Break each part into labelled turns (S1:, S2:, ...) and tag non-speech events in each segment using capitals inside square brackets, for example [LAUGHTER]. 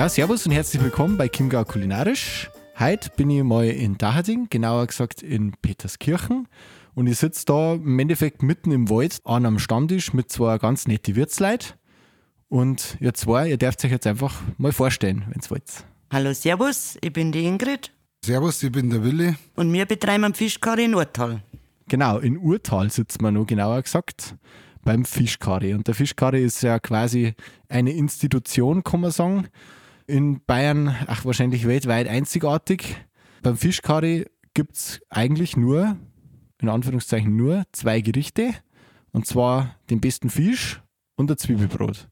S1: Ja, servus und herzlich willkommen bei Chiemgau Kulinarisch. Heute bin ich mal in Dacherding, genauer gesagt in Peterskirchen. Und ich sitze da im Endeffekt mitten im Wald an einem Stammtisch mit zwei ganz nette Wirtsleuten. Und ihr zwei, ihr dürft euch jetzt einfach mal vorstellen, wenn ihr wollt.
S2: Hallo, Servus, ich bin die Ingrid
S3: Servus, ich bin der Willi.
S2: und wir betreiben einen Fischkarre in Urtal.
S1: Genau, in Urtal sitzen wir noch genauer gesagt, beim Fischkarre. Und der Fischkarre ist ja quasi eine Institution, kann man sagen. In Bayern, ach wahrscheinlich weltweit einzigartig. Beim Fischkarre gibt es eigentlich nur, in Anführungszeichen nur, zwei Gerichte. Und zwar den besten Fisch und ein Zwiebelbrot.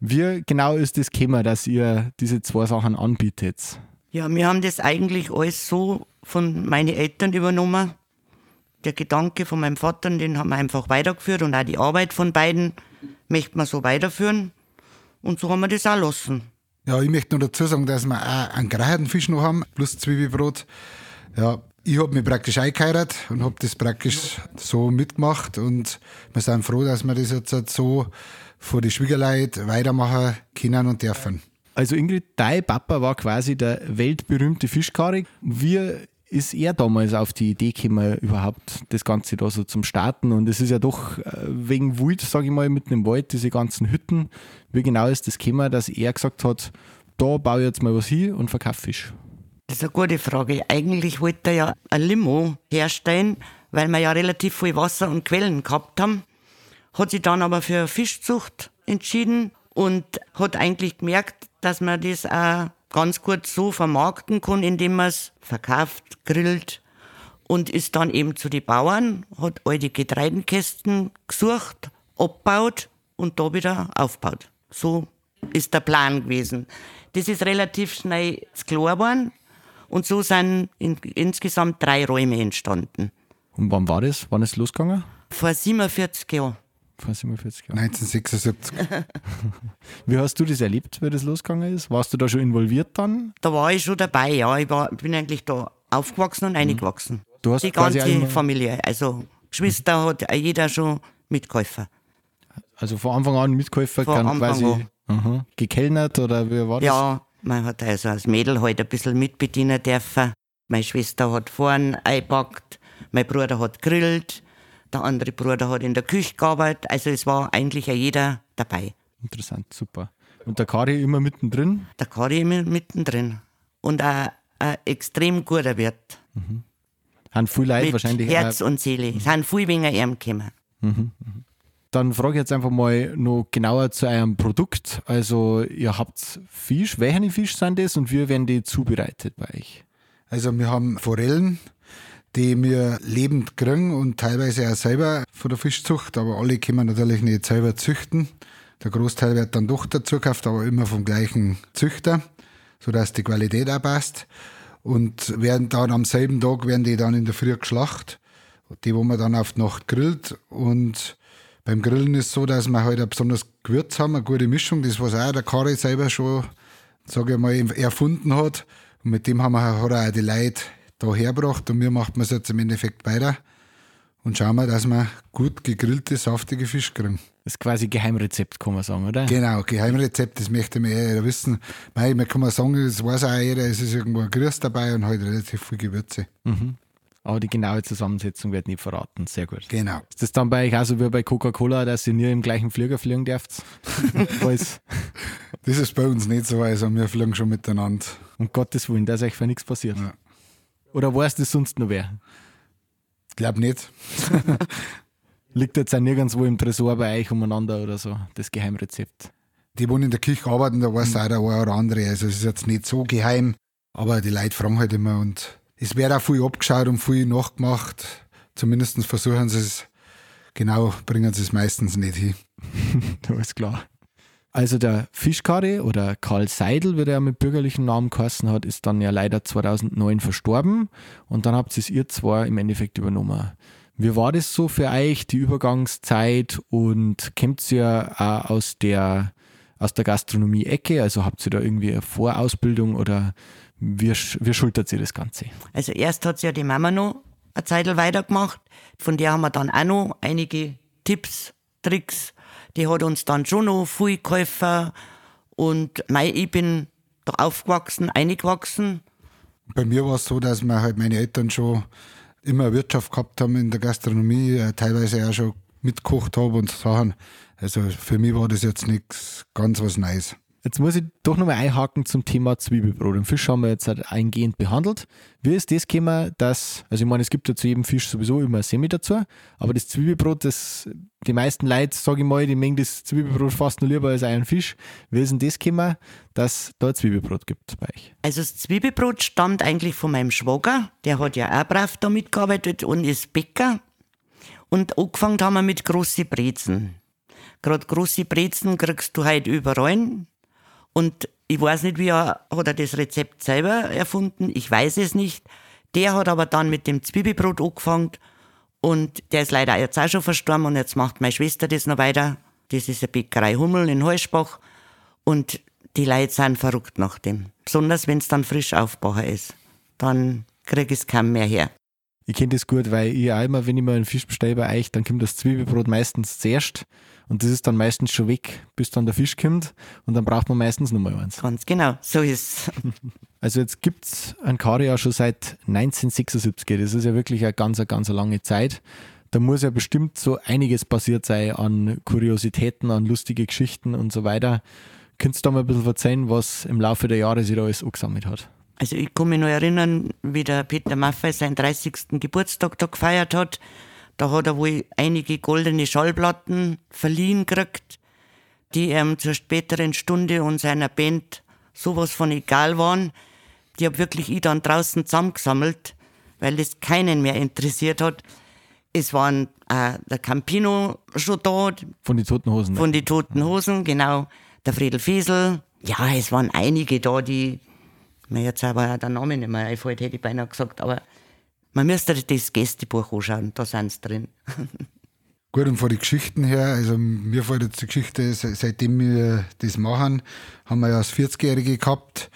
S1: Wie genau ist das Thema, dass ihr diese zwei Sachen anbietet?
S2: Ja, wir haben das eigentlich alles so von meinen Eltern übernommen. Der Gedanke von meinem Vater, den haben wir einfach weitergeführt und auch die Arbeit von beiden möchte man so weiterführen. Und so haben wir das auch lassen.
S3: Ja, ich möchte noch dazu sagen, dass wir auch einen gereicherten Fisch noch haben, plus Zwiebelbrot. Ja, ich habe mich praktisch eingeheiratet und habe das praktisch so mitgemacht und wir sind froh, dass wir das jetzt halt so vor die Schwiegerleute weitermachen können und dürfen.
S1: Also Ingrid, dein Papa war quasi der weltberühmte Fischkarre. Wie ist er damals auf die Idee gekommen, überhaupt das Ganze da so zum Starten? Und es ist ja doch äh, wegen Wald, sage ich mal, mitten im Wald, diese ganzen Hütten. Wie genau ist das gekommen, dass er gesagt hat, da baue ich jetzt mal was hin und verkaufe Fisch?
S2: Das ist eine gute Frage. Eigentlich wollte er ja ein Limo herstellen, weil wir ja relativ viel Wasser und Quellen gehabt haben. Hat sich dann aber für Fischzucht entschieden und hat eigentlich gemerkt, dass man das auch ganz gut so vermarkten kann, indem man es verkauft, grillt und ist dann eben zu den Bauern, hat all die Getreidenkästen gesucht, abgebaut und da wieder aufgebaut. So ist der Plan gewesen. Das ist relativ schnell klar geworden und so sind in, insgesamt drei Räume entstanden.
S1: Und wann war das? Wann ist es losgegangen?
S2: Vor 47 Jahren.
S1: Vor 47 Jahren.
S3: 1976.
S1: Wie hast du das erlebt, wie das losgegangen ist? Warst du da schon involviert dann?
S2: Da war ich schon dabei, ja. Ich war, bin eigentlich da aufgewachsen und eingewachsen.
S1: Du hast
S2: Die ganze Familie. Also Geschwister hat jeder schon mitgeholfen.
S1: Also von Anfang an Mitkäufer,
S2: Von
S1: kann
S2: Anfang
S1: quasi aha, gekellnert oder wie war das?
S2: Ja, man hat also als Mädel halt ein bisschen mitbedienen dürfen. Meine Schwester hat vorn eingepackt, mein Bruder hat grillt, der andere Bruder hat in der Küche gearbeitet. Also es war eigentlich jeder dabei.
S1: Interessant, super. Und der Kari immer mittendrin?
S2: Der Kari immer mittendrin. Und auch ein extrem guter Wirt.
S1: Haben viele Leute
S2: Mit
S1: wahrscheinlich
S2: Herz
S1: auch.
S2: und Seele. Es sind viel weniger ihm gekommen.
S1: Dann frage ich jetzt einfach mal noch genauer zu eurem Produkt. Also ihr habt Fisch, welche Fisch sind das und wie werden die zubereitet bei euch?
S3: Also wir haben Forellen, die wir lebend kriegen und teilweise auch selber von der Fischzucht, aber alle können natürlich nicht selber züchten. Der Großteil wird dann doch dazu gekauft, aber immer vom gleichen Züchter, sodass die Qualität auch passt. Und werden dann am selben Tag werden die dann in der Früh geschlacht, die wo man dann auf die Nacht grillt und beim Grillen ist es so, dass wir halt ein besonderes Gewürz haben, eine gute Mischung, das was auch der Kari selber schon, sage ich mal, erfunden hat. Und mit dem haben wir, er auch die Leute da hergebracht und wir machen es jetzt im Endeffekt weiter und schauen wir, dass wir gut gegrillte, saftige Fisch kriegen.
S1: Das ist quasi Geheimrezept, kann man sagen, oder?
S3: Genau, Geheimrezept, das möchte man eher wissen. Mei, man kann mal sagen, das weiß auch jeder, es ist irgendwo ein Grüß dabei und halt relativ viel Gewürze.
S1: Aber die genaue Zusammensetzung wird nicht verraten. Sehr gut.
S3: Genau.
S1: Ist das dann bei euch auch so wie bei Coca-Cola, dass ihr nie im gleichen Flieger fliegen dürft? [LAUGHS]
S3: Das ist bei uns nicht so, also wir fliegen schon miteinander.
S1: Um Gottes Willen, dass euch für nichts passiert.
S3: Ja.
S1: Oder weiß das sonst noch wer?
S3: Ich glaube nicht. [LAUGHS]
S1: Liegt jetzt auch nirgendwo im Tresor bei euch umeinander oder so, das Geheimrezept.
S3: Die, die in der Küche arbeiten, da weiß auch der eine oder andere. Also es ist jetzt nicht so geheim, aber die Leute fragen halt immer und es wird auch viel abgeschaut und viel nachgemacht. Zumindest versuchen sie es, genau, bringen sie es meistens nicht hin. [LAUGHS]
S1: Alles klar. Also der Fischkari oder Karl Seidel, wie der mit bürgerlichen Namen geheißen hat, ist dann ja leider 2009 verstorben und dann habt ihr es ihr zwar im Endeffekt übernommen. Wie war das so für euch, die Übergangszeit und kommt ihr auch aus der, aus der Gastronomie-Ecke? Also habt ihr da irgendwie eine Vorausbildung oder wie, wie schultert ihr das Ganze?
S2: Also erst hat ja die Mama noch eine Zeit weitergemacht. Von der haben wir dann auch noch einige Tipps, Tricks die hat uns dann schon noch viel geholfen. Und mei, ich bin da aufgewachsen, eingewachsen.
S3: Bei mir war es so, dass wir halt meine Eltern schon immer Wirtschaft gehabt haben in der Gastronomie, äh, teilweise auch schon mitgekocht habe und Sachen. Also für mich war das jetzt nichts ganz was Neues.
S1: Jetzt muss ich doch nochmal einhaken zum Thema Zwiebelbrot. Den Fisch haben wir jetzt halt eingehend behandelt. Wie ist das gekommen, dass, also ich meine, es gibt ja zu jedem Fisch sowieso immer ein Semi dazu, aber das Zwiebelbrot, das die meisten Leute, sage ich mal, die mengen das Zwiebelbrot fast nur lieber als einen Fisch. Wie ist denn das gekommen, dass da Zwiebelbrot gibt bei euch?
S2: Also das Zwiebelbrot stammt eigentlich von meinem Schwager, der hat ja auch brav da mitgearbeitet und ist Bäcker. Und angefangen haben wir mit großen Brezen. Gerade große Brezen kriegst du halt überall und ich weiß nicht, wie er, hat er das Rezept selber erfunden, ich weiß es nicht. Der hat aber dann mit dem Zwiebelbrot angefangen und der ist leider jetzt auch schon verstorben und jetzt macht meine Schwester das noch weiter. Das ist eine Bäckerei Hummel in Heusbach und die Leute sind verrückt nach dem. Besonders wenn es dann frisch aufgebaut ist. Dann kriege ich es kaum mehr her.
S1: Ich kenne das gut, weil ich auch immer, wenn ich mal einen Fisch bestelle bei euch, dann kommt das Zwiebelbrot meistens zuerst und das ist dann meistens schon weg, bis dann der Fisch kommt und dann braucht man meistens nochmal eins.
S2: Ganz genau, so ist es. [LAUGHS]
S1: Also jetzt gibt es ein Karia schon seit 1976. Das ist ja wirklich eine ganz, ganz lange Zeit. Da muss ja bestimmt so einiges passiert sein an Kuriositäten, an lustige Geschichten und so weiter. Könntest du da mal ein bisschen erzählen, was im Laufe der Jahre sich da alles angesammelt hat?
S2: Also ich kann mich noch erinnern, wie der Peter Maffei seinen 30. Geburtstag da gefeiert hat. Da hat er wohl einige goldene Schallplatten verliehen gekriegt, die ihm zur späteren Stunde und seiner Band sowas von egal waren. Die habe wirklich ich dann draußen zusammengesammelt, weil es keinen mehr interessiert hat. Es waren äh, der Campino schon da.
S1: Von den Toten Hosen.
S2: Ne? Von den Toten Hosen, genau. Der Friedel Fiesel. Ja, es waren einige da, die mir jetzt aber der Name nicht mehr einfällt, hätte ich beinahe gesagt, aber man müsste das Gästebuch anschauen, da sind sie drin. [LAUGHS]
S3: Gut, und von den Geschichten her, also mir fällt jetzt die Geschichte, seitdem wir das machen, haben wir ja das 40-Jährige gehabt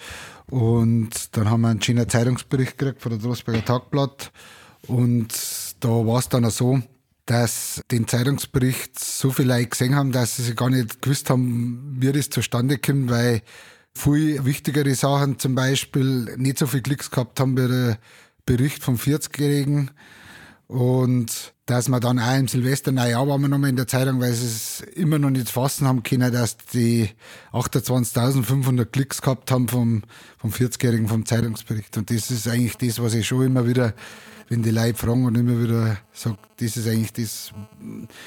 S3: und dann haben wir einen schönen Zeitungsbericht gekriegt von der Drosberger Tagblatt und da war es dann auch so, dass den Zeitungsbericht so viele Leute gesehen haben, dass sie gar nicht gewusst haben, wie das zustande kommt, weil viel wichtigere Sachen zum Beispiel nicht so viel Klicks gehabt haben wie der Bericht vom 40-Jährigen. Und dass wir dann auch im Silvester, naja, waren wir nochmal in der Zeitung, weil sie es immer noch nicht fassen haben können, dass die 28.500 Klicks gehabt haben vom, vom 40-Jährigen vom Zeitungsbericht. Und das ist eigentlich das, was ich schon immer wieder wenn die Leute fragen und immer wieder sagt, das ist eigentlich das,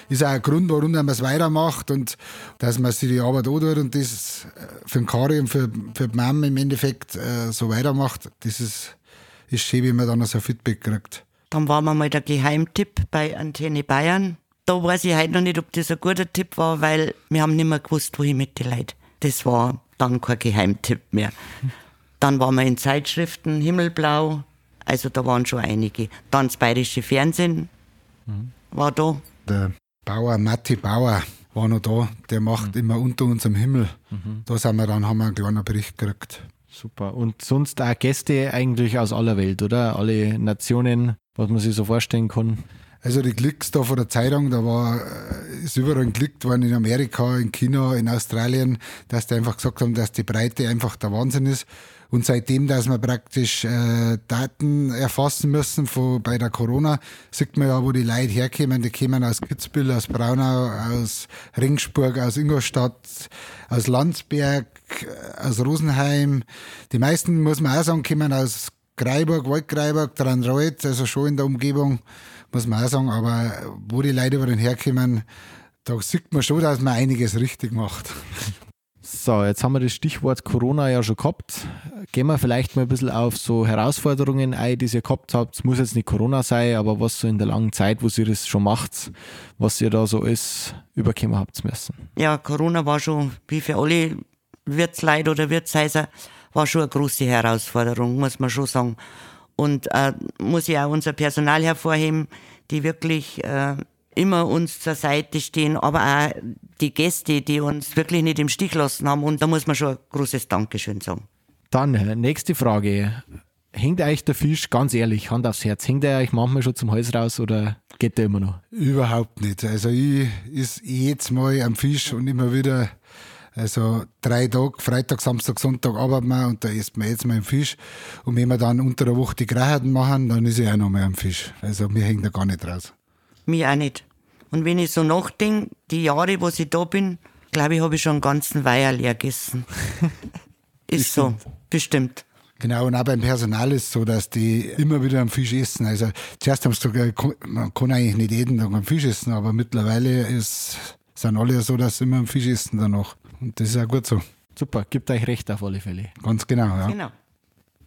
S3: ist auch ein Grund, warum man es weitermacht und dass man sich die Arbeit antut und das für den Kari und für, für die Mama im Endeffekt äh, so weitermacht, das ist, ist schön, wenn man dann so Feedback kriegt.
S2: Dann war wir mal der Geheimtipp bei Antenne Bayern. Da weiß ich heute noch nicht, ob das ein guter Tipp war, weil wir haben nicht mehr gewusst, wohin mit den Leuten. Das war dann kein Geheimtipp mehr. Dann waren wir in Zeitschriften, Himmelblau, also da waren schon einige. Dann das Bayerische Fernsehen mhm. war da.
S3: Der Bauer, Matti Bauer, war noch da. Der macht mhm. immer unter unserem Himmel. Mhm. Da sind wir dann, haben wir einen kleinen Bericht gekriegt.
S1: Super. Und sonst auch Gäste eigentlich aus aller Welt, oder? Alle Nationen, was man sich so vorstellen kann.
S3: Also die Klicks da von der Zeitung, da war, äh, ist überall geklickt worden in Amerika, in China, in Australien, dass die einfach gesagt haben, dass die Breite einfach der Wahnsinn ist. Und seitdem, dass wir praktisch äh, Daten erfassen müssen von, bei der Corona, sieht man ja, wo die Leute herkommen. Die kommen aus Kitzbühel, aus Braunau, aus Ringsburg, aus Ingolstadt, aus Landsberg, aus Rosenheim. Die meisten, muss man auch sagen, kommen aus Greiburg, Waldgreiburg, Dranreuth, also schon in der Umgebung, muss man auch sagen. Aber wo die Leute über den herkommen, da sieht man schon, dass man einiges richtig macht.
S1: So, jetzt haben wir das Stichwort Corona ja schon gehabt. gehen wir vielleicht mal ein bisschen auf so Herausforderungen ein, die ihr gehabt habt. Muss jetzt nicht Corona sein, aber was so in der langen Zeit, wo ihr das schon macht, was ihr da so ist, überkommen habt müssen.
S2: Ja, Corona war schon, wie für alle Wirtsleute oder Wirtshäuser, war schon eine große Herausforderung, muss man schon sagen. Und äh, muss ich auch unser Personal hervorheben, die wirklich äh, immer uns zur Seite stehen, aber auch die Gäste, die uns wirklich nicht im Stich lassen haben. Und da muss man schon ein großes Dankeschön sagen.
S1: Dann, äh, nächste Frage. Hängt euch der Fisch, ganz ehrlich, Hand aufs Herz, hängt er euch manchmal schon zum Hals raus oder geht der immer noch?
S3: Überhaupt nicht. Also ich ist jedes Mal am Fisch und immer wieder, also drei Tage, Freitag, Samstag, Sonntag arbeiten wir und da isst man jetzt mal einen Fisch. Und wenn wir dann unter der Woche die Greiheiten machen, dann ist er auch noch mal am Fisch. Also mir hängt da gar nicht raus.
S2: Mir auch nicht. Und wenn ich so nachdenke, die Jahre, wo ich da bin, glaube ich, habe ich schon einen ganzen Weiher leer gegessen. [LAUGHS] ist so, bestimmt.
S3: Genau, und auch beim Personal ist es so, dass die immer wieder am Fisch essen. Also zuerst haben sie gesagt, man kann eigentlich nicht jeden Tag am Fisch essen, aber mittlerweile ist, sind alle so, dass sie immer am Fisch essen danach. Und das ist auch gut so.
S1: Super, gibt euch recht auf alle Fälle.
S3: Ganz genau, ja.
S2: Genau.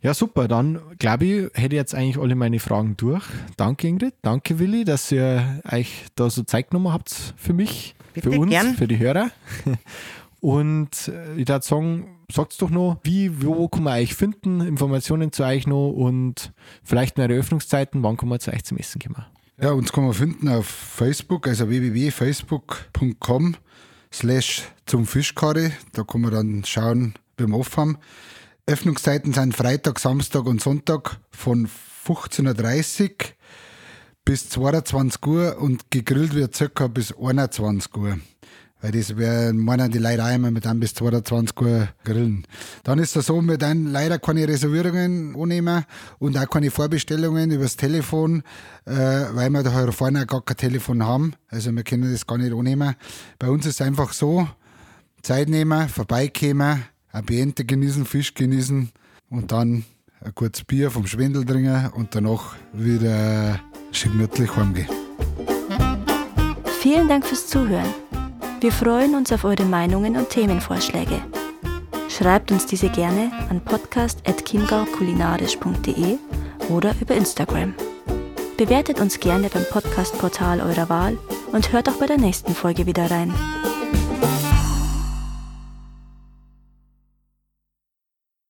S1: Ja, super. Dann glaube ich, hätte ich jetzt eigentlich alle meine Fragen durch. Danke, Ingrid. Danke, Willi, dass ihr euch da so Zeit genommen habt für mich,
S2: Bitte,
S1: für uns,
S2: gern.
S1: für die Hörer. [LAUGHS] Und äh, ich würde sagen, sagt doch noch, wie, wo kann man euch finden, Informationen zu euch noch und vielleicht noch Eröffnungszeiten, wann kann man zu euch zum Essen kommen.
S3: Ja, uns kann man finden auf Facebook, also www.facebook.com slash zum Fischkarre. Da kann man dann schauen, wie wir offen haben. Öffnungszeiten sind Freitag, Samstag und Sonntag von 15.30 Uhr bis 22 Uhr und gegrillt wird circa bis 21 Uhr. Weil das wäre, meinen die Leute auch immer mit einem bis 22 Uhr grillen. Dann ist das so, wir dann leider keine Reservierungen annehmen und auch keine Vorbestellungen übers Telefon, äh, weil wir da halt vorne gar kein Telefon haben. Also wir können das gar nicht annehmen. Bei uns ist es einfach so, Zeit nehmen, vorbeikommen, ein Biente genießen, Fisch genießen und dann ein kurzes Bier vom Schwindel trinken und danach wieder schön gemütlich heimgehen.
S4: Vielen Dank fürs Zuhören. Wir freuen uns auf eure Meinungen und Themenvorschläge. Schreibt uns diese gerne an podcast.chiemgaukulinarisch.de oder über Instagram. Bewertet uns gerne beim Podcastportal eurer Wahl und hört auch bei der nächsten Folge wieder rein.